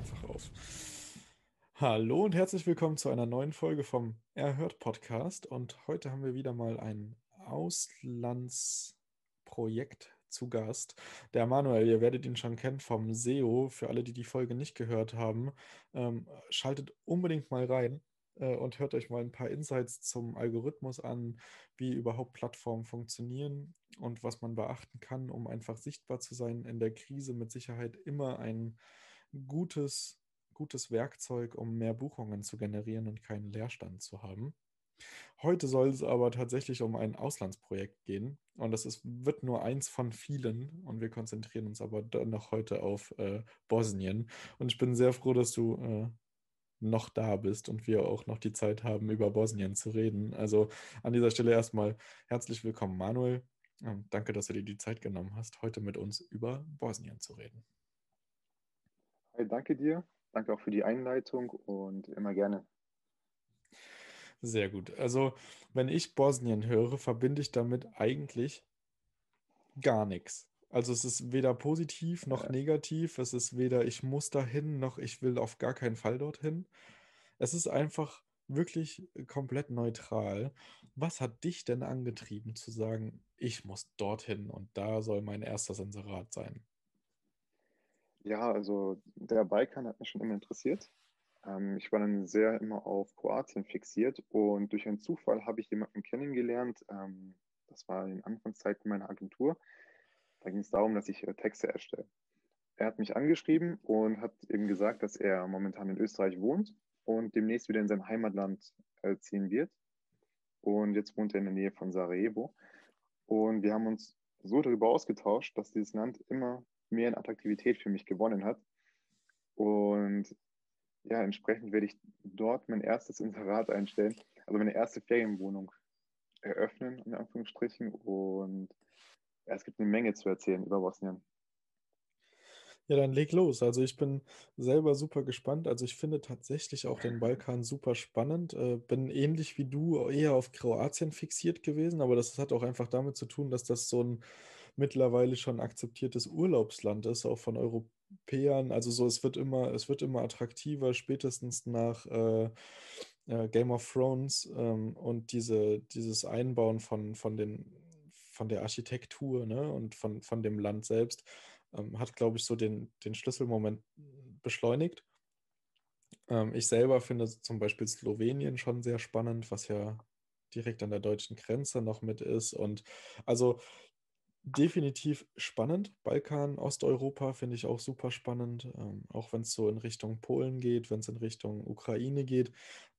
einfach auf. Hallo und herzlich willkommen zu einer neuen Folge vom Erhört Podcast. Und heute haben wir wieder mal ein Auslandsprojekt zu Gast. Der Manuel, ihr werdet ihn schon kennen vom SEO. Für alle, die die Folge nicht gehört haben, ähm, schaltet unbedingt mal rein äh, und hört euch mal ein paar Insights zum Algorithmus an, wie überhaupt Plattformen funktionieren und was man beachten kann, um einfach sichtbar zu sein. In der Krise mit Sicherheit immer ein gutes, gutes Werkzeug, um mehr Buchungen zu generieren und keinen Leerstand zu haben. Heute soll es aber tatsächlich um ein Auslandsprojekt gehen und das ist, wird nur eins von vielen und wir konzentrieren uns aber noch heute auf äh, Bosnien und ich bin sehr froh, dass du äh, noch da bist und wir auch noch die Zeit haben, über Bosnien zu reden. Also an dieser Stelle erstmal herzlich willkommen, Manuel. Ähm, danke, dass du dir die Zeit genommen hast, heute mit uns über Bosnien zu reden. Hi, danke dir. Danke auch für die Einleitung und immer gerne. Sehr gut. Also, wenn ich Bosnien höre, verbinde ich damit eigentlich gar nichts. Also es ist weder positiv noch Ja. negativ. Es ist weder ich muss dahin noch ich will auf gar keinen Fall dorthin. Es ist einfach wirklich komplett neutral. Was hat dich denn angetrieben zu sagen, ich muss dorthin und da soll mein erster Sensorat sein? Ja, also der Balkan hat mich schon immer interessiert. Ähm, ich war dann sehr immer auf Kroatien fixiert und durch einen Zufall habe ich jemanden kennengelernt. Ähm, das war in Anfangszeiten meiner Agentur. Da ging es darum, dass ich äh, Texte erstelle. Er hat mich angeschrieben und hat eben gesagt, dass er momentan in Österreich wohnt und demnächst wieder in sein Heimatland äh, ziehen wird. Und jetzt wohnt er in der Nähe von Sarajevo. Und wir haben uns so darüber ausgetauscht, dass dieses Land immer mehr in Attraktivität für mich gewonnen hat. Und ja, entsprechend werde ich dort mein erstes Inserat einstellen, also meine erste Ferienwohnung eröffnen, in Anführungsstrichen. Und ja, es gibt eine Menge zu erzählen über Bosnien. Ja, dann leg los. Also ich bin selber super gespannt. Also ich finde tatsächlich auch den Balkan super spannend. Äh, bin ähnlich wie du eher auf Kroatien fixiert gewesen, aber das hat auch einfach damit zu tun, dass das so ein mittlerweile schon akzeptiertes Urlaubsland ist, auch von Europäern. Also so, es wird immer, es wird immer attraktiver, spätestens nach äh, äh, Game of Thrones ähm, und diese, dieses Einbauen von, von den von der Architektur ne, und von, von dem Land selbst ähm, hat, glaube ich, so den, den Schlüsselmoment beschleunigt. Ähm, ich selber finde zum Beispiel Slowenien schon sehr spannend, was ja direkt an der deutschen Grenze noch mit ist. Und also definitiv spannend. Balkan, Osteuropa finde ich auch super spannend, ähm, auch wenn es so in Richtung Polen geht, wenn es in Richtung Ukraine geht.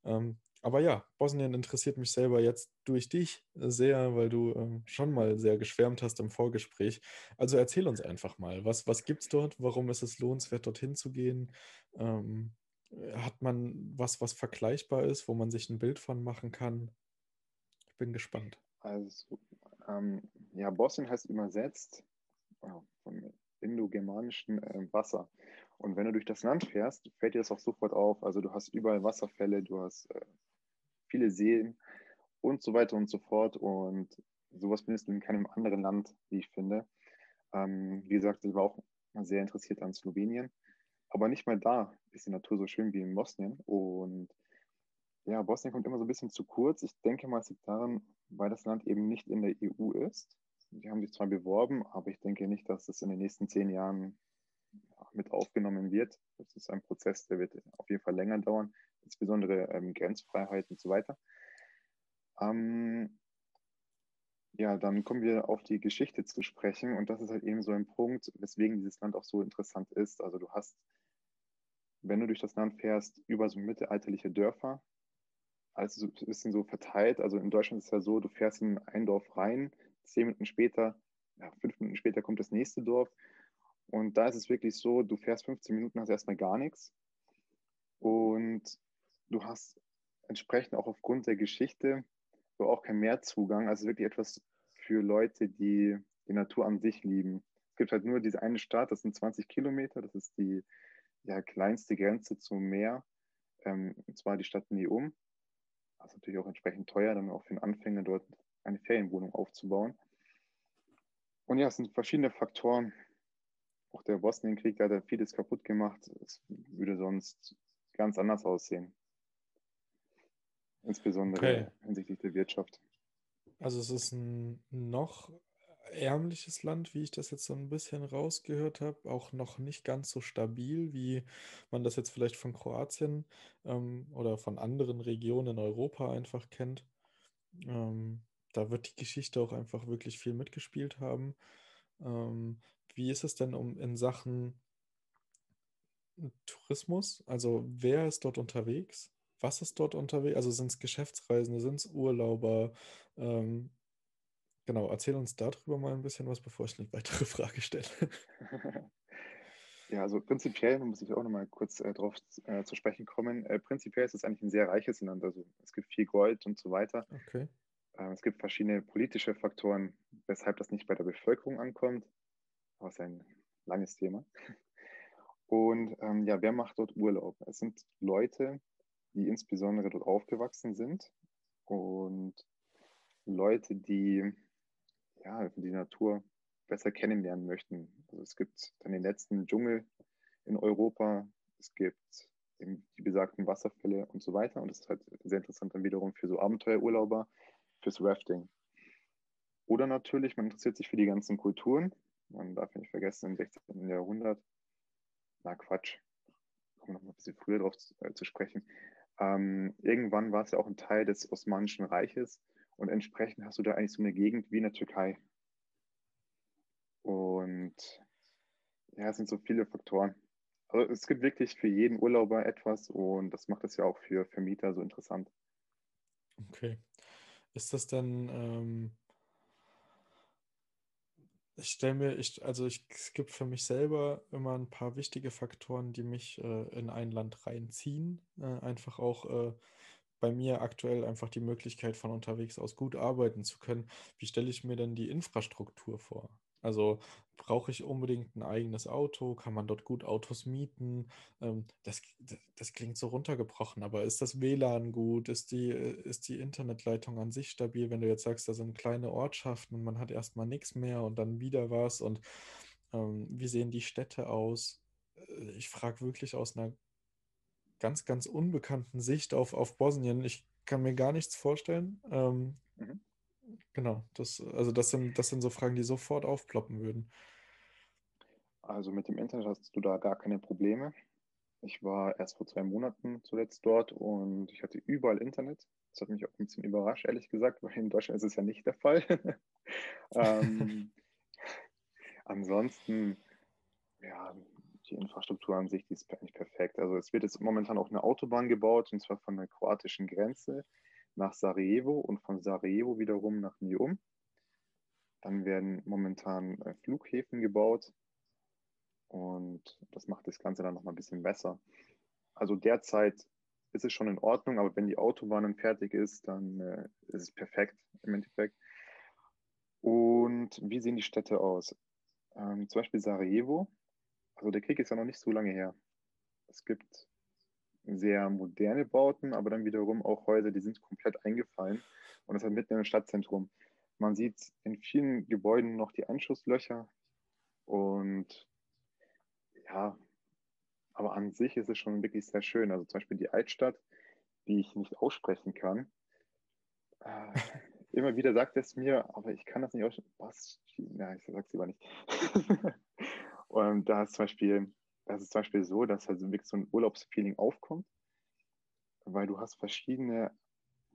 Ähm, aber ja, Bosnien interessiert mich selber jetzt durch dich sehr, weil du ähm, schon mal sehr geschwärmt hast im Vorgespräch. Also erzähl uns einfach mal, was, was gibt es dort? Warum ist es lohnenswert, dorthin zu gehen? Ähm, hat man was, was vergleichbar ist, wo man sich ein Bild von machen kann? Ich bin gespannt. Also, ähm, ja, Bosnien heißt übersetzt äh, vom indogermanischen äh, Wasser. Und wenn du durch das Land fährst, fällt dir das auch sofort auf. Also du hast überall Wasserfälle, du hast äh, viele Seen und so weiter und so fort. Und sowas findest du in keinem anderen Land, wie ich finde. Ähm, wie gesagt, ich war auch sehr interessiert an Slowenien. Aber nicht mal da ist die Natur so schön wie in Bosnien. Und ja, Bosnien kommt immer so ein bisschen zu kurz. Ich denke mal, es liegt daran, weil das Land eben nicht in der EU ist. Die haben sich zwar beworben, aber ich denke nicht, dass es in den nächsten zehn Jahren mit aufgenommen wird. Das ist ein Prozess, der wird auf jeden Fall länger dauern, insbesondere ähm, Grenzfreiheit und so weiter. Ähm, ja, dann kommen wir auf die Geschichte zu sprechen und das ist halt eben so ein Punkt, weswegen dieses Land auch so interessant ist. Also du hast, wenn du durch das Land fährst, über so mittelalterliche Dörfer, also so ein bisschen so verteilt. Also in Deutschland ist es ja so, du fährst in ein Dorf rein, zehn Minuten später, ja, fünf Minuten später kommt das nächste Dorf und da ist es wirklich so, du fährst 15 Minuten, hast erstmal gar nichts. Und du hast entsprechend auch aufgrund der Geschichte so auch keinen Mehrzugang. Also wirklich etwas für Leute, die die Natur an sich lieben. Es gibt halt nur diese eine Stadt, das sind 20 Kilometer, das ist die ja, kleinste Grenze zum Meer, ähm, und zwar die Stadt Neum. Das ist natürlich auch entsprechend teuer, dann auch für einen Anfänger dort eine Ferienwohnung aufzubauen. Und ja, es sind verschiedene Faktoren, auch der Bosnienkrieg hat ja vieles kaputt gemacht. Es würde sonst ganz anders aussehen. Insbesondere okay. hinsichtlich der Wirtschaft. Also es ist ein noch ärmliches Land, wie ich das jetzt so ein bisschen rausgehört habe, auch noch nicht ganz so stabil, wie man das jetzt vielleicht von Kroatien ähm, oder von anderen Regionen in Europa einfach kennt. Ähm, da wird die Geschichte auch einfach wirklich viel mitgespielt haben. Ähm, wie ist es denn um in Sachen Tourismus? Also wer ist dort unterwegs? Was ist dort unterwegs? Also sind es Geschäftsreisende, sind es Urlauber? Ähm, genau, erzähl uns darüber mal ein bisschen was, bevor ich eine weitere Frage stelle. Ja, also prinzipiell muss ich auch nochmal kurz äh, darauf äh, zu sprechen kommen. Äh, prinzipiell ist es eigentlich ein sehr reiches Land. Also es gibt viel Gold und so weiter. Okay. Äh, es gibt verschiedene politische Faktoren, weshalb das nicht bei der Bevölkerung ankommt. Aber es ist ein langes Thema. Und ähm, ja, wer macht dort Urlaub? Es sind Leute, die insbesondere dort aufgewachsen sind und Leute, die ja, die Natur besser kennenlernen möchten. Also es gibt dann den letzten Dschungel in Europa, es gibt eben die besagten Wasserfälle und so weiter. Und das ist halt sehr interessant dann wiederum für so Abenteuerurlauber, fürs Rafting. Oder natürlich, man interessiert sich für die ganzen Kulturen. Man darf nicht vergessen, im 16. Jahrhundert, na Quatsch, kommen noch mal ein bisschen früher darauf zu, äh, zu sprechen. Ähm, irgendwann war es ja auch ein Teil des Osmanischen Reiches und entsprechend hast du da eigentlich so eine Gegend wie in der Türkei. Und ja, es sind so viele Faktoren. Also es gibt wirklich für jeden Urlauber etwas und das macht es ja auch für Vermieter so interessant. Okay. Ist das dann, ähm, ich stelle mir, ich, also ich, es gibt für mich selber immer ein paar wichtige Faktoren, die mich äh, in ein Land reinziehen. Äh, einfach auch äh, bei mir aktuell einfach die Möglichkeit von unterwegs aus gut arbeiten zu können. Wie stelle ich mir denn die Infrastruktur vor? Also brauche ich unbedingt ein eigenes Auto? Kann man dort gut Autos mieten? Ähm, das, das klingt so runtergebrochen, aber ist das WLAN gut? Ist die, ist die Internetleitung an sich stabil? Wenn du jetzt sagst, da sind kleine Ortschaften und man hat erstmal nichts mehr und dann wieder was und ähm, wie sehen die Städte aus? Äh, ich frage wirklich aus einer ganz, ganz unbekannten Sicht auf, auf Bosnien. Ich kann mir gar nichts vorstellen. Ähm, mhm. Genau, das, also das sind, das sind so Fragen, die sofort aufploppen würden. Also mit dem Internet hast du da gar keine Probleme. Ich war erst vor zwei Monaten zuletzt dort und ich hatte überall Internet. Das hat mich auch ein bisschen überrascht, ehrlich gesagt, weil in Deutschland ist es ja nicht der Fall. ähm, ansonsten, ja, die Infrastruktur an sich, die ist eigentlich perfekt. Also es wird jetzt momentan auch eine Autobahn gebaut, und zwar von der kroatischen Grenze nach Sarajevo und von Sarajevo wiederum nach Nium. Dann werden momentan äh, Flughäfen gebaut und das macht das Ganze dann nochmal ein bisschen besser. Also derzeit ist es schon in Ordnung, aber wenn die Autobahn dann fertig ist, dann äh, ist es perfekt im Endeffekt. Und wie sehen die Städte aus? Ähm, zum Beispiel Sarajevo. Also der Krieg ist ja noch nicht so lange her. Es gibt sehr moderne Bauten, aber dann wiederum auch Häuser, die sind komplett eingefallen und das ist halt mitten im Stadtzentrum. Man sieht in vielen Gebäuden noch die Anschusslöcher und ja, aber an sich ist es schon wirklich sehr schön. Also zum Beispiel die Altstadt, die ich nicht aussprechen kann. Äh, immer wieder sagt es mir, aber ich kann das nicht aussprechen. Was? Ja, ich sag's lieber nicht. und da ist zum Beispiel das ist zum Beispiel so, dass halt wirklich so ein Urlaubsfeeling aufkommt, weil du hast verschiedene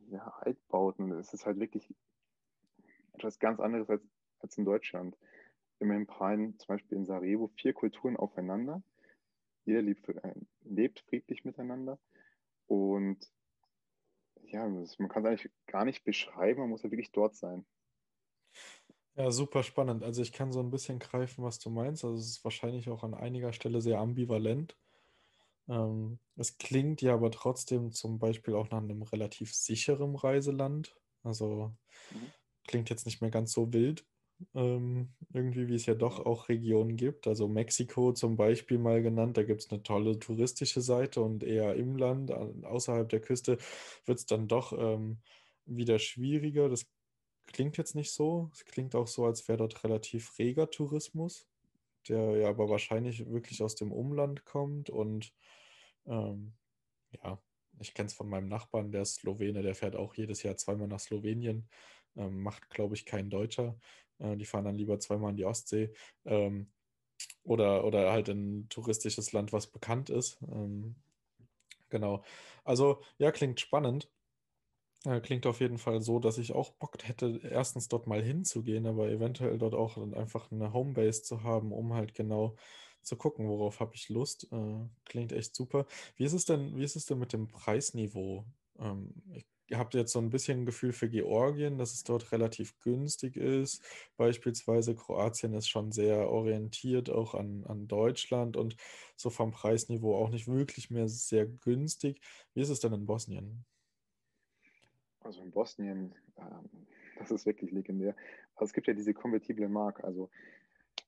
ja, Altbauten. Es ist halt wirklich etwas ganz anderes als, als in Deutschland. Immerhin prallen zum Beispiel in Sarajevo vier Kulturen aufeinander. Jeder lebt, äh, lebt friedlich miteinander. Und ja, man kann es eigentlich gar nicht beschreiben, man muss ja wirklich dort sein. Ja, super spannend. Also ich kann so ein bisschen greifen, was du meinst. Also es ist wahrscheinlich auch an einiger Stelle sehr ambivalent. Ähm, es klingt ja aber trotzdem zum Beispiel auch nach einem relativ sicheren Reiseland. Also mhm. klingt jetzt nicht mehr ganz so wild. Ähm, irgendwie, wie es ja doch auch Regionen gibt. Also Mexiko zum Beispiel mal genannt, da gibt es eine tolle touristische Seite und eher im Land, außerhalb der Küste, wird es dann doch ähm, wieder schwieriger. Das klingt jetzt nicht so. Es klingt auch so, als wäre dort relativ reger Tourismus. der ja aber wahrscheinlich wirklich aus dem Umland kommt und ähm, ja, ich kenne es von meinem Nachbarn, der ist Slowene, der fährt auch jedes Jahr zweimal nach Slowenien, ähm, macht, glaube ich, kein Deutscher. Äh, die fahren dann lieber zweimal in die Ostsee ähm, oder, oder halt in ein touristisches Land, was bekannt ist. Ähm, genau. Also, ja, klingt spannend. Äh, klingt auf jeden Fall so, dass ich auch Bock hätte, erstens dort mal hinzugehen, aber eventuell dort auch einfach eine Homebase zu haben, um halt genau zu gucken, worauf habe ich Lust. Äh, klingt echt super. Wie ist es denn, wie ist es denn mit dem Preisniveau? Ähm, ich habe jetzt so ein bisschen ein Gefühl für Georgien, dass es dort relativ günstig ist. Beispielsweise Kroatien ist schon sehr orientiert auch an, an Deutschland und so vom Preisniveau auch nicht wirklich mehr sehr günstig. Wie ist es denn in Bosnien? Also in Bosnien, ähm, das ist wirklich legendär. Also es gibt ja diese konvertible Mark. Also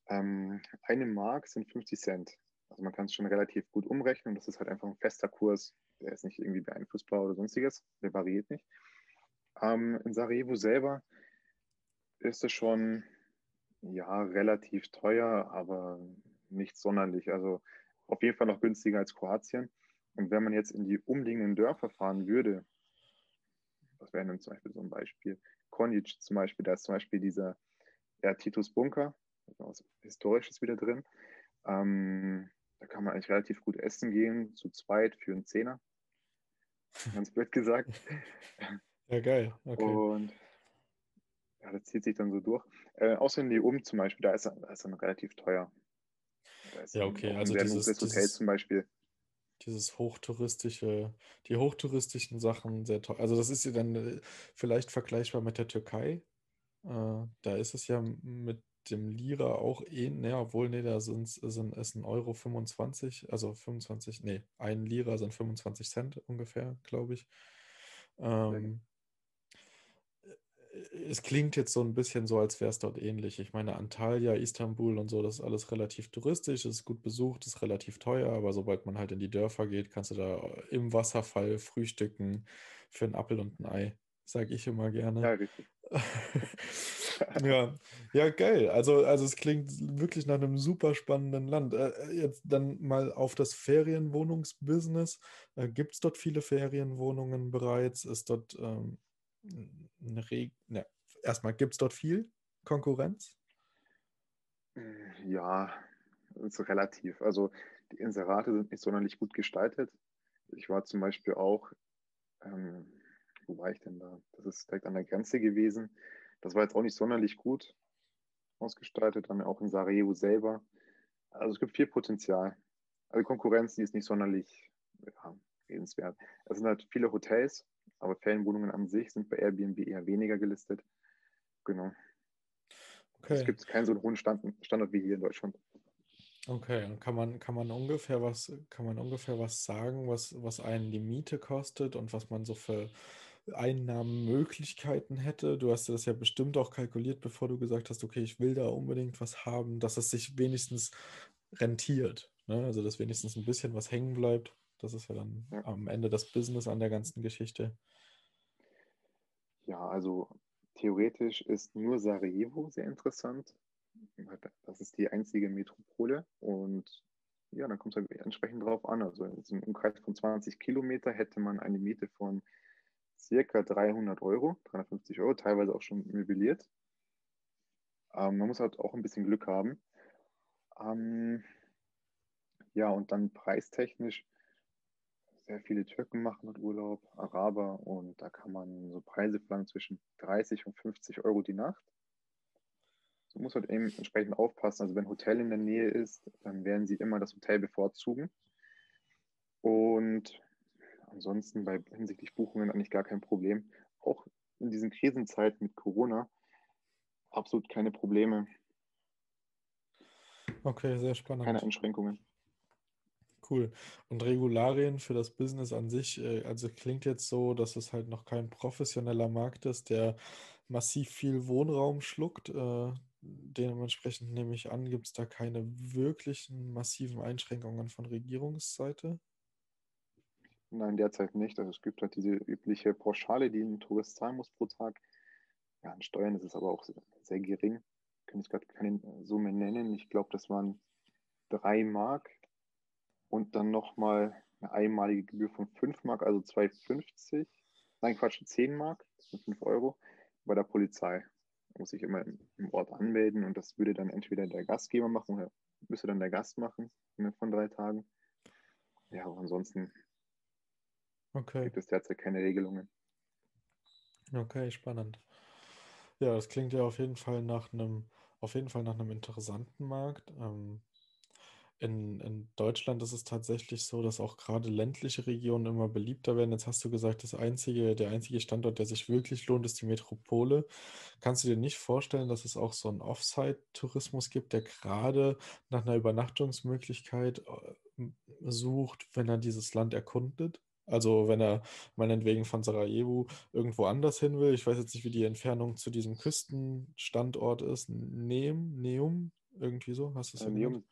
ähm, eine Mark sind 50 Cent. Also man kann es schon relativ gut umrechnen. Das ist halt einfach ein fester Kurs. Der ist nicht irgendwie beeinflussbar oder sonstiges. Der variiert nicht. Ähm, in Sarajevo selber ist es schon ja relativ teuer, aber nicht sonderlich. Also auf jeden Fall noch günstiger als Kroatien. Und wenn man jetzt in die umliegenden Dörfer fahren würde, was wäre denn zum Beispiel so ein Beispiel? Konjic zum Beispiel, da ist zum Beispiel dieser ja, Titus Bunker, was Historisches wieder drin. Ähm, da kann man eigentlich relativ gut essen gehen, zu zweit für einen Zehner. Ganz blöd gesagt. Ja, geil. Okay. Und ja, das zieht sich dann so durch. Äh, außer in die Um zum Beispiel, da ist, da ist dann relativ teuer. ja, okay. Also dieses, Hotel dieses, zum Beispiel. Dieses hochtouristische, die hochtouristischen Sachen sehr toll. Also das ist ja dann äh, vielleicht vergleichbar mit der Türkei. Äh, da ist es ja mit dem Lira auch eh, ne, obwohl, ne, da sind, sind es ein Euro 25, also 25, ne, ein Lira sind 25 Cent ungefähr, glaube ich. Ähm, es klingt jetzt so ein bisschen so, als wäre es dort ähnlich. Ich meine, Antalya, Istanbul und so, das ist alles relativ touristisch, ist gut besucht, ist relativ teuer, aber sobald man halt in die Dörfer geht, kannst du da im Wasserfall frühstücken für einen Appel und ein Ei, sage ich immer gerne. Ja, richtig. ja, ja, geil. Also, also es klingt wirklich nach einem super spannenden Land. Äh, äh jetzt dann mal auf das Ferienwohnungsbusiness. Äh, Gibt es dort viele Ferienwohnungen bereits? Ist dort ähm, eine Regel? Ne, erstmal gibt es dort viel Konkurrenz? Ja, ist relativ. Also die Inserate sind nicht sonderlich gut gestaltet. Ich war zum Beispiel auch ähm, wo war ich denn da? Das ist direkt an der Grenze gewesen. Das war jetzt auch nicht sonderlich gut ausgestaltet, dann auch in Sarajevo selber. Also es gibt viel Potenzial. Also Konkurrenz, die ist nicht sonderlich ja, redenswert. Es sind halt viele Hotels, aber Ferienwohnungen an sich sind bei Airbnb eher weniger gelistet. Genau. Okay. Es gibt keinen so hohen Stand, Standard wie hier in Deutschland. Okay, und kann man, kann man ungefähr was, kann man ungefähr was sagen, was, was einen die Miete kostet und was man so für Einnahmenmöglichkeiten hätte. Du hast das ja bestimmt auch kalkuliert, bevor du gesagt hast, okay, ich will da unbedingt was haben, dass es sich wenigstens rentiert. Ne? Also, dass wenigstens ein bisschen was hängen bleibt. Das ist ja dann ja. am Ende das Business an der ganzen Geschichte. Ja, also theoretisch ist nur Sarajevo sehr interessant. Das ist die einzige Metropole und ja, dann kommt es halt entsprechend drauf an. Also im Umkreis von 20 Kilometer hätte man eine Miete von circa 300 Euro, 350 Euro, teilweise auch schon möbliert. Ähm, man muss halt auch ein bisschen Glück haben. Ähm, ja, und dann preistechnisch, sehr viele Türken machen dort Urlaub, Araber, und da kann man so Preise verlangen zwischen 30 und 50 Euro die Nacht. So muss halt eben entsprechend aufpassen. Also wenn ein Hotel in der Nähe ist, dann werden sie immer das Hotel bevorzugen. Und ansonsten bei hinsichtlich Buchungen eigentlich gar kein Problem. Auch in diesen Krisenzeiten mit Corona absolut keine Probleme. Okay, sehr spannend. Keine Einschränkungen. Cool. Und Regularien für das Business an sich, äh, also klingt jetzt so, dass es halt noch kein professioneller Markt ist, der massiv viel Wohnraum schluckt. Äh, dementsprechend nehme ich an, gibt es da keine wirklichen massiven Einschränkungen von Regierungsseite? Nein, derzeit nicht. Also es gibt halt diese übliche Pauschale, die ein Tourist zahlen muss pro Tag. Ja, an Steuern ist es aber auch sehr gering. kann ich gerade keine Summe nennen. Ich glaube, das waren drei Mark und dann nochmal eine einmalige Gebühr von 5 Mark, also 2,50. Nein, Quatsch, 10 Mark, das sind 5 Euro, bei der Polizei. Da muss ich immer im Ort anmelden und das würde dann entweder der Gastgeber machen oder müsste dann der Gast machen von drei Tagen. Ja, aber ansonsten okay. gibt es derzeit keine Regelungen. Okay, spannend. Ja, das klingt ja auf jeden Fall nach einem, auf jeden Fall nach einem interessanten Markt. Ähm, in, in Deutschland ist es tatsächlich so, dass auch gerade ländliche Regionen immer beliebter werden. Jetzt hast du gesagt, das einzige, der einzige Standort, der sich wirklich lohnt, ist die Metropole. Kannst du dir nicht vorstellen, dass es auch so einen Offsite-Tourismus gibt, der gerade nach einer Übernachtungsmöglichkeit äh, sucht, wenn er dieses Land erkundet? Also wenn er meinetwegen von Sarajevo irgendwo anders hin will, ich weiß jetzt nicht, wie die Entfernung zu diesem Küstenstandort ist. Neum, Neum, irgendwie so, hast du es äh, Neum,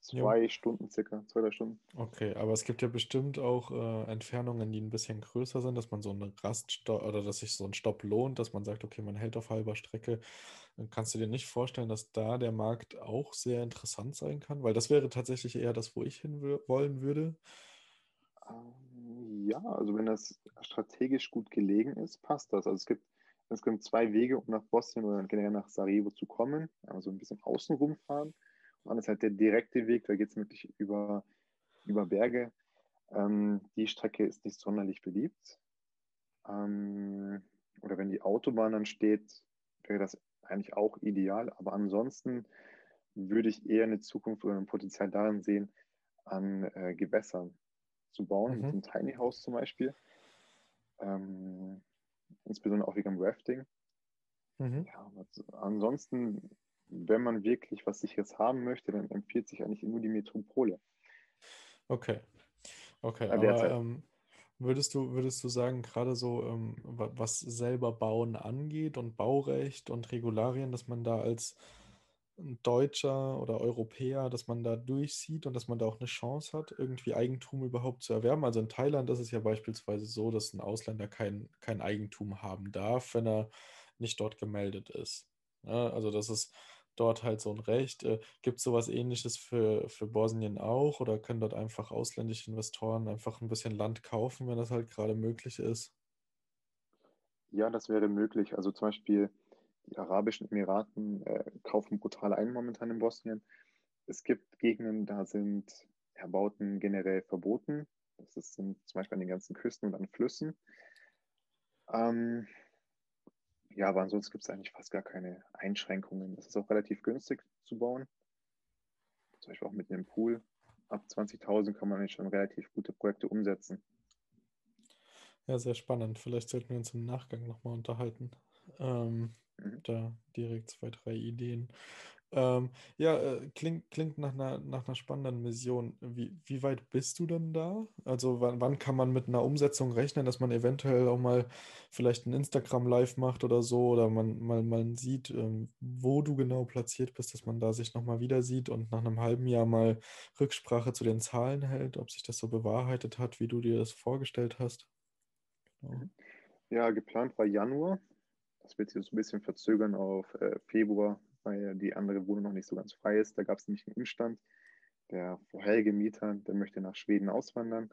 zwei ja. Stunden circa, zwei, drei Stunden. Okay, aber es gibt ja bestimmt auch äh, Entfernungen, die ein bisschen größer sind, dass man so einen Raststopp oder dass sich so ein Stopp lohnt, dass man sagt, okay, man hält auf halber Strecke. Dann kannst du dir nicht vorstellen, dass da der Markt auch sehr interessant sein kann? Weil das wäre tatsächlich eher das, wo ich hin wollen würde. Ähm, ja, also wenn das strategisch gut gelegen ist, passt das. Also es gibt, es gibt zwei Wege, um nach Bosnien oder generell nach Sarajevo zu kommen. Also ein bisschen außenrum fahren. Dann ist halt der direkte Weg, da geht es wirklich über, über Berge. Ähm, die Strecke ist nicht sonderlich beliebt. Ähm, oder wenn die Autobahn dann steht, wäre das eigentlich auch ideal. Aber ansonsten würde ich eher eine Zukunft oder ein Potenzial darin sehen, an äh, Gewässern zu bauen, mhm. mit einem Tiny House zum Beispiel. Ähm, insbesondere auch wegen dem Rafting. Mhm. Ja, ansonsten, wenn man wirklich was Sicheres haben möchte, dann empfiehlt sich eigentlich nur die Metropole. Okay. Okay, aber ähm, würdest du, würdest du sagen, gerade so, ähm, was selber Bauen angeht und Baurecht und Regularien, dass man da als Deutscher oder Europäer, dass man da durchsieht und dass man da auch eine Chance hat, irgendwie Eigentum überhaupt zu erwerben. Also in Thailand ist es ja beispielsweise so, dass ein Ausländer kein, kein Eigentum haben darf, wenn er nicht dort gemeldet ist. Ja, also das ist dort halt so ein Recht. Äh, Gibt es sowas ähnliches für, für Bosnien auch oder können dort einfach ausländische Investoren einfach ein bisschen Land kaufen, wenn das halt gerade möglich ist? Ja, das wäre möglich. Also zum Beispiel die Arabischen Emiraten äh, kaufen brutal ein momentan in Bosnien. Es gibt Gegenden, da sind Erbauten generell verboten. Das sind zum Beispiel an den ganzen Küsten und an Flüssen. Ähm, ja, aber ansonsten gibt es eigentlich fast gar keine Einschränkungen. Es ist auch relativ günstig zu bauen. Zum Beispiel auch mit einem Pool. Ab 20.000 kann man eigentlich schon relativ gute Projekte umsetzen. Ja, sehr spannend. Vielleicht sollten wir uns im Nachgang nochmal unterhalten. Ähm, Mhm. Da direkt zwei, drei Ideen. Ähm, ja, äh, klingt, klingt nach einer, nach einer spannenden Mission. Wie, wie weit bist du denn da? Also wann, wann kann man mit einer Umsetzung rechnen, dass man eventuell auch mal vielleicht ein Instagram Live macht oder so oder man mal man sieht, ähm, wo du genau platziert bist, dass man da sich nochmal wieder sieht und nach einem halben Jahr mal Rücksprache zu den Zahlen hält, ob sich das so bewahrheitet hat, wie du dir das vorgestellt hast? Genau. Ja, geplant war Januar. Das wird sich so ein bisschen verzögern auf äh, Februar, weil die andere Wohnung noch nicht so ganz frei ist. Da gab es nämlich einen Umstand. Der vorherige Mieter, der möchte nach Schweden auswandern.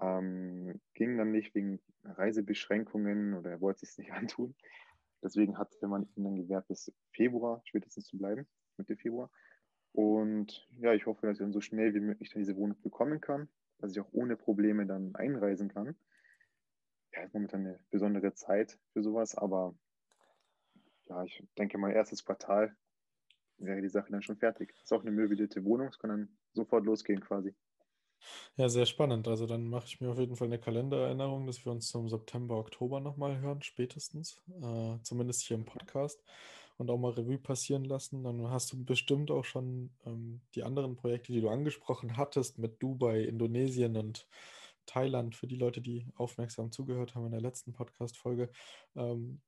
Ähm, ging dann nicht wegen Reisebeschränkungen oder er wollte es nicht antun. Deswegen hatte man ihm dann gewährt, bis Februar spätestens zu bleiben, Mitte Februar. Und ja, ich hoffe, dass ich dann so schnell wie möglich diese Wohnung bekommen kann, dass ich auch ohne Probleme dann einreisen kann. Ja, ist momentan eine besondere Zeit für sowas, aber ja, ich denke mal, erstes Quartal wäre die Sache dann schon fertig. Ist auch eine möblierte Wohnung, es kann dann sofort losgehen quasi. Ja, sehr spannend. Also dann mache ich mir auf jeden Fall eine Kalendererinnerung, dass wir uns zum September, Oktober nochmal hören, spätestens. Äh, zumindest hier im Podcast. Und auch mal Revue passieren lassen. Dann hast du bestimmt auch schon ähm, die anderen Projekte, die du angesprochen hattest, mit Dubai, Indonesien und Thailand, für die Leute, die aufmerksam zugehört haben in der letzten Podcast-Folge. Ähm,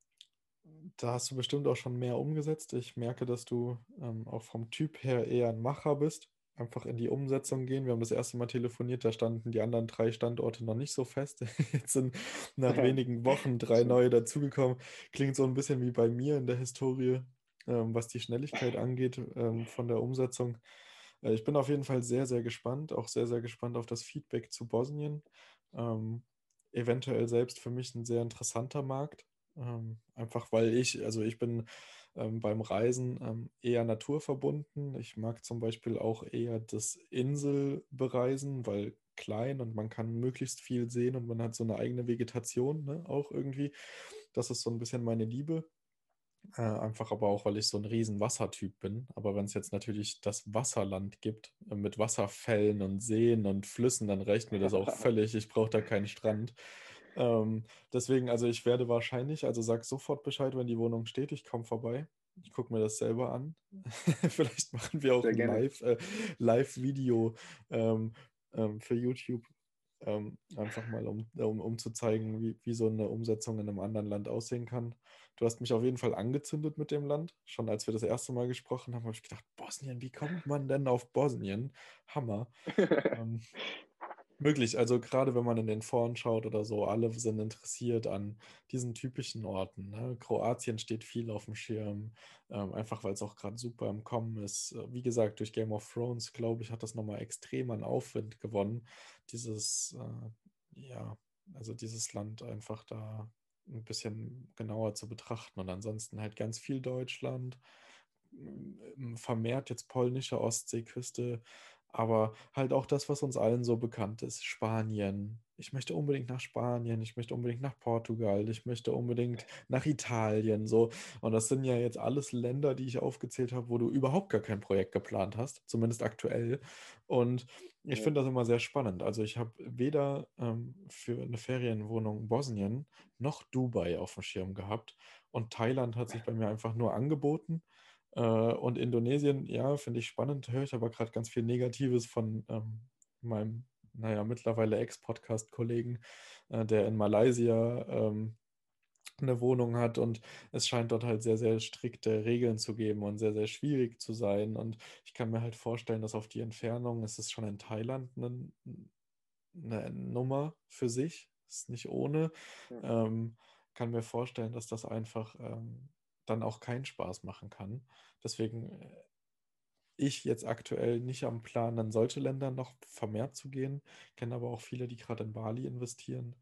da hast du bestimmt auch schon mehr umgesetzt. Ich merke, dass du ähm, auch vom Typ her eher ein Macher bist. Einfach in die Umsetzung gehen. Wir haben das erste Mal telefoniert, da standen die anderen drei Standorte noch nicht so fest. Jetzt sind nach wenigen Wochen drei neue dazugekommen. Klingt so ein bisschen wie bei mir in der Historie. ähm, was die Schnelligkeit angeht ähm, von der Umsetzung. Äh, ich bin auf jeden Fall sehr, sehr gespannt, auch sehr, sehr gespannt auf das Feedback zu Bosnien. Ähm, eventuell selbst für mich ein sehr interessanter Markt. Ähm, einfach weil ich, also ich bin ähm, beim Reisen ähm, eher naturverbunden. Ich mag zum Beispiel auch eher das Inselbereisen, weil klein und man kann möglichst viel sehen und man hat so eine eigene Vegetation ne, auch irgendwie. Das ist so ein bisschen meine Liebe. Äh, einfach aber auch, weil ich so ein riesen Wassertyp bin. Aber wenn es jetzt natürlich das Wasserland gibt, äh, mit Wasserfällen und Seen und Flüssen, dann reicht mir das auch völlig. Ich brauche da keinen Strand. Ähm, deswegen, also ich werde wahrscheinlich, also sag sofort Bescheid, wenn die Wohnung steht, ich komme vorbei. Ich gucke mir das selber an. Vielleicht machen wir auch Sehr ein äh, Live-Video äh, Live ähm, ähm, für YouTube, ähm, einfach mal, um, um, um zu zeigen, wie, wie so eine Umsetzung in einem anderen Land aussehen kann. Du hast mich auf jeden Fall angezündet mit dem Land. Schon als wir das erste Mal gesprochen haben, habe ich gedacht, Bosnien, wie kommt man denn auf Bosnien? Hammer. Möglich, also gerade wenn man in den Foren schaut oder so, alle sind interessiert an diesen typischen Orten. Ne? Kroatien steht viel auf dem Schirm, ähm, einfach weil es auch gerade super im Kommen ist. Äh, wie gesagt, durch Game of Thrones, glaube ich, hat das nochmal extrem an Aufwind gewonnen, dieses, äh, ja, also dieses Land einfach da ein bisschen genauer zu betrachten. Und ansonsten halt ganz viel Deutschland, vermehrt jetzt polnische Ostseeküste, aber halt auch das, was uns allen so bekannt ist, Spanien. Ich möchte unbedingt nach Spanien, ich möchte unbedingt nach Portugal, ich möchte unbedingt nach Italien, so. Und das sind ja jetzt alles Länder, die ich aufgezählt habe, wo du überhaupt gar kein Projekt geplant hast, zumindest aktuell. Und ich finde das immer sehr spannend. Also ich habe weder ähm, für eine Ferienwohnung Bosnien noch Dubai auf dem Schirm gehabt. Und Thailand hat sich bei mir einfach nur angeboten. Äh, und Indonesien, ja, finde ich spannend, höre ich aber gerade ganz viel Negatives von ähm, meinem, naja, mittlerweile Ex-Podcast-Kollegen, äh, der in Malaysia ähm, eine Wohnung hat und es scheint dort halt sehr, sehr strikte Regeln zu geben und sehr, sehr schwierig zu sein. Und ich kann mir halt vorstellen, dass auf die Entfernung, es ist schon in Thailand eine, eine Nummer für sich, ist nicht ohne. Ja. Ähm, kann mir vorstellen, dass das einfach ähm, dann auch keinen Spaß machen kann. Deswegen äh, ich jetzt aktuell nicht am Plan, an solche Länder noch vermehrt zu gehen, kenne aber auch viele, die gerade in Bali investieren.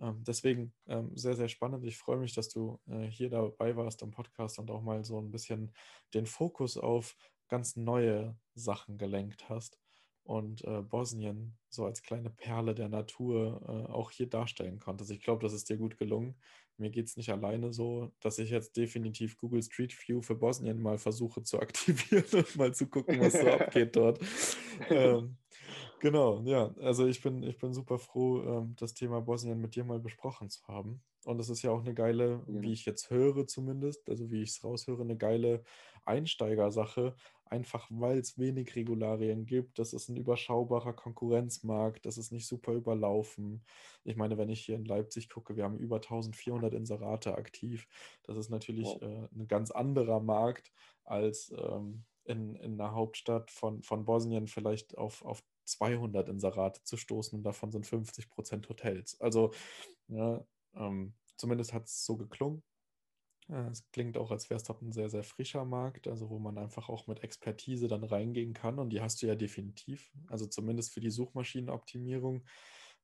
Ähm, deswegen ähm, sehr, sehr spannend. Ich freue mich, dass du äh, hier dabei warst am Podcast und auch mal so ein bisschen den Fokus auf ganz neue Sachen gelenkt hast und äh, Bosnien so als kleine Perle der Natur äh, auch hier darstellen konntest. Ich glaube, das ist dir gut gelungen. Mir geht es nicht alleine so, dass ich jetzt definitiv Google Street View für Bosnien mal versuche zu aktivieren und mal zu gucken, was so abgeht dort. Ähm, genau, ja. Also ich bin, ich bin super froh, ähm, das Thema Bosnien mit dir mal besprochen zu haben. Und es ist ja auch eine geile, ja. wie ich jetzt höre zumindest, also wie ich es raushöre, eine geile Einsteigersache, einfach weil es wenig Regularien gibt. Das ist ein überschaubarer Konkurrenzmarkt, das ist nicht super überlaufen. Ich meine, wenn ich hier in Leipzig gucke, wir haben über 1400 Inserate aktiv. Das ist natürlich wow. äh, ein ganz anderer Markt als ähm, in, in einer Hauptstadt von, von Bosnien vielleicht auf, auf 200 Inserate zu stoßen und davon sind 50 Prozent Hotels. Also ja, ähm, zumindest hat es so geklungen. Es klingt auch, als wäre es ein sehr, sehr frischer Markt, also wo man einfach auch mit Expertise dann reingehen kann. Und die hast du ja definitiv. Also zumindest für die Suchmaschinenoptimierung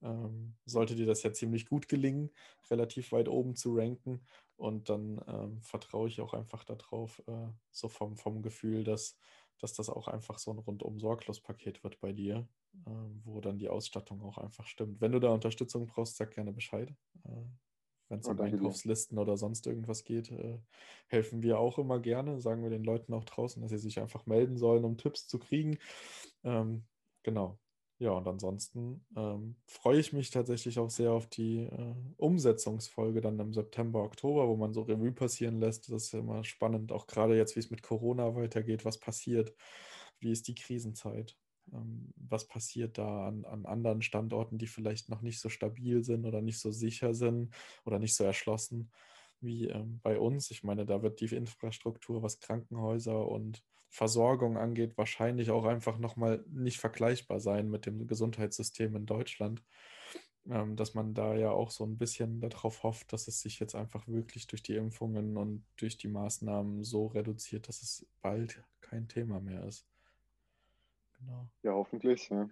ähm, sollte dir das ja ziemlich gut gelingen, relativ weit oben zu ranken. Und dann ähm, vertraue ich auch einfach darauf, äh, so vom, vom Gefühl, dass, dass das auch einfach so ein rundum sorglos Paket wird bei dir, äh, wo dann die Ausstattung auch einfach stimmt. Wenn du da Unterstützung brauchst, sag gerne Bescheid. Äh, Wenn es oh, um Einkaufslisten oder sonst irgendwas geht, äh, helfen wir auch immer gerne. Sagen wir den Leuten auch draußen, dass sie sich einfach melden sollen, um Tipps zu kriegen. Ähm, genau. Ja, und ansonsten ähm, freue ich mich tatsächlich auch sehr auf die äh, Umsetzungsfolge dann im September, Oktober, wo man so Revue passieren lässt. Das ist ja immer spannend, auch gerade jetzt, wie es mit Corona weitergeht, was passiert, wie ist die Krisenzeit, ähm, was passiert da an, an anderen Standorten, die vielleicht noch nicht so stabil sind oder nicht so sicher sind oder nicht so erschlossen wie ähm, bei uns. Ich meine, da wird die Infrastruktur, was Krankenhäuser und Versorgung angeht, wahrscheinlich auch einfach nochmal nicht vergleichbar sein mit dem Gesundheitssystem in Deutschland. ähm, dass man da ja auch so ein bisschen darauf hofft, dass es sich jetzt einfach wirklich durch die Impfungen und durch die Maßnahmen so reduziert, dass es bald kein Thema mehr ist. Genau. Ja, hoffentlich. Ja.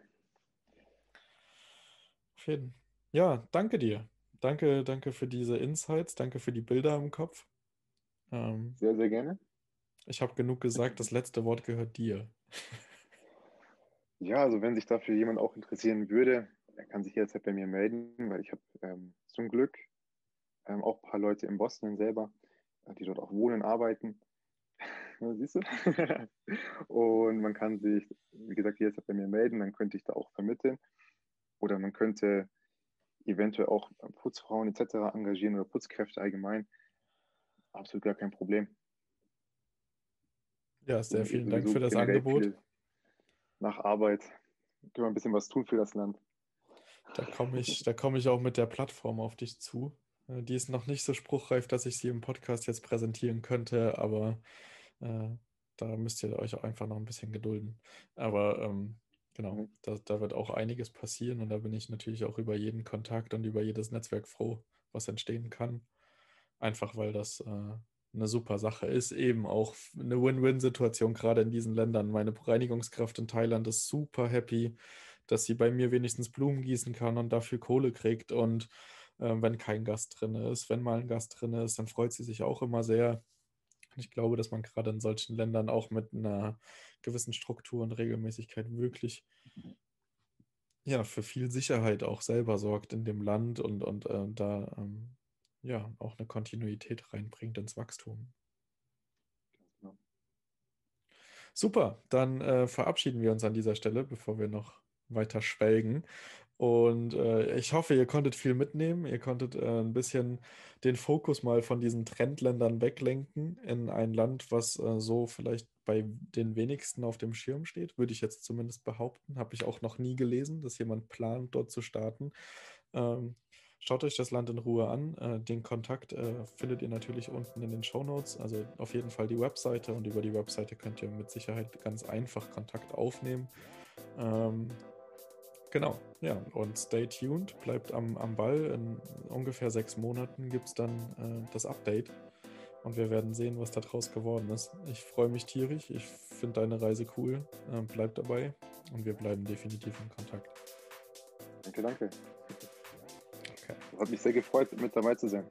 Auf jeden. Ja, danke dir. Danke, danke für diese Insights, danke für die Bilder im Kopf. Ähm, sehr, sehr gerne. Ich habe genug gesagt, das letzte Wort gehört dir. Ja, also wenn sich dafür jemand auch interessieren würde, er kann sich jederzeit bei mir melden, weil ich habe ähm, zum Glück ähm, auch ein paar Leute in Bosnien selber, äh, die dort auch wohnen, arbeiten. Siehst du? und man kann sich, wie gesagt, jederzeit bei mir melden, dann könnte ich da auch vermitteln. Oder man könnte eventuell auch Putzfrauen etc. engagieren oder Putzkräfte allgemein. Absolut gar kein Problem. Ja, sehr vielen Dank für das Angebot. Nach Arbeit können wir ein bisschen was tun für das Land. Da komme ich, komm ich auch mit der Plattform auf dich zu. Äh, die ist noch nicht so spruchreif, dass ich sie im Podcast jetzt präsentieren könnte, aber äh, da müsst ihr euch auch einfach noch ein bisschen gedulden. Aber ähm, genau, mhm. da, da wird auch einiges passieren und da bin ich natürlich auch über jeden Kontakt und über jedes Netzwerk froh, was entstehen kann. Einfach weil das äh, eine super Sache ist, eben auch eine Win-Win-Situation, gerade in diesen Ländern. Meine Reinigungskraft in Thailand ist super happy, dass sie bei mir wenigstens Blumen gießen kann und dafür Kohle kriegt. Und äh, wenn kein Gast drin ist, wenn mal ein Gast drin ist, dann freut sie sich auch immer sehr. ich glaube, dass man gerade in solchen Ländern auch mit einer gewissen Struktur und Regelmäßigkeit wirklich ja, für viel Sicherheit auch selber sorgt in dem Land und, und äh, da ähm, ja auch eine Kontinuität reinbringt ins Wachstum. Genau. Super, dann äh, verabschieden wir uns an dieser Stelle, bevor wir noch weiter schwelgen. Und äh, ich hoffe, ihr konntet viel mitnehmen. Ihr konntet äh, ein bisschen den Fokus mal von diesen Trendländern weglenken in ein Land, was äh, so vielleicht bei den wenigsten auf dem Schirm steht, würde ich jetzt zumindest behaupten. Habe ich auch noch nie gelesen, dass jemand plant, dort zu starten. Ähm, Schaut euch das Land in Ruhe an. Äh, den Kontakt äh, findet ihr natürlich unten in den Show Notes. Also auf jeden Fall die Webseite und über die Webseite könnt ihr mit Sicherheit ganz einfach Kontakt aufnehmen. Ähm, genau, ja, und stay tuned, bleibt am, am Ball. In ungefähr sechs Monaten gibt es dann äh, das Update und wir werden sehen, was daraus geworden ist. Ich freue mich tierisch, ich finde deine Reise cool. Äh, bleib dabei und wir bleiben definitiv in Kontakt. Danke, danke. Hat mich sehr gefreut, mit dabei zu sein.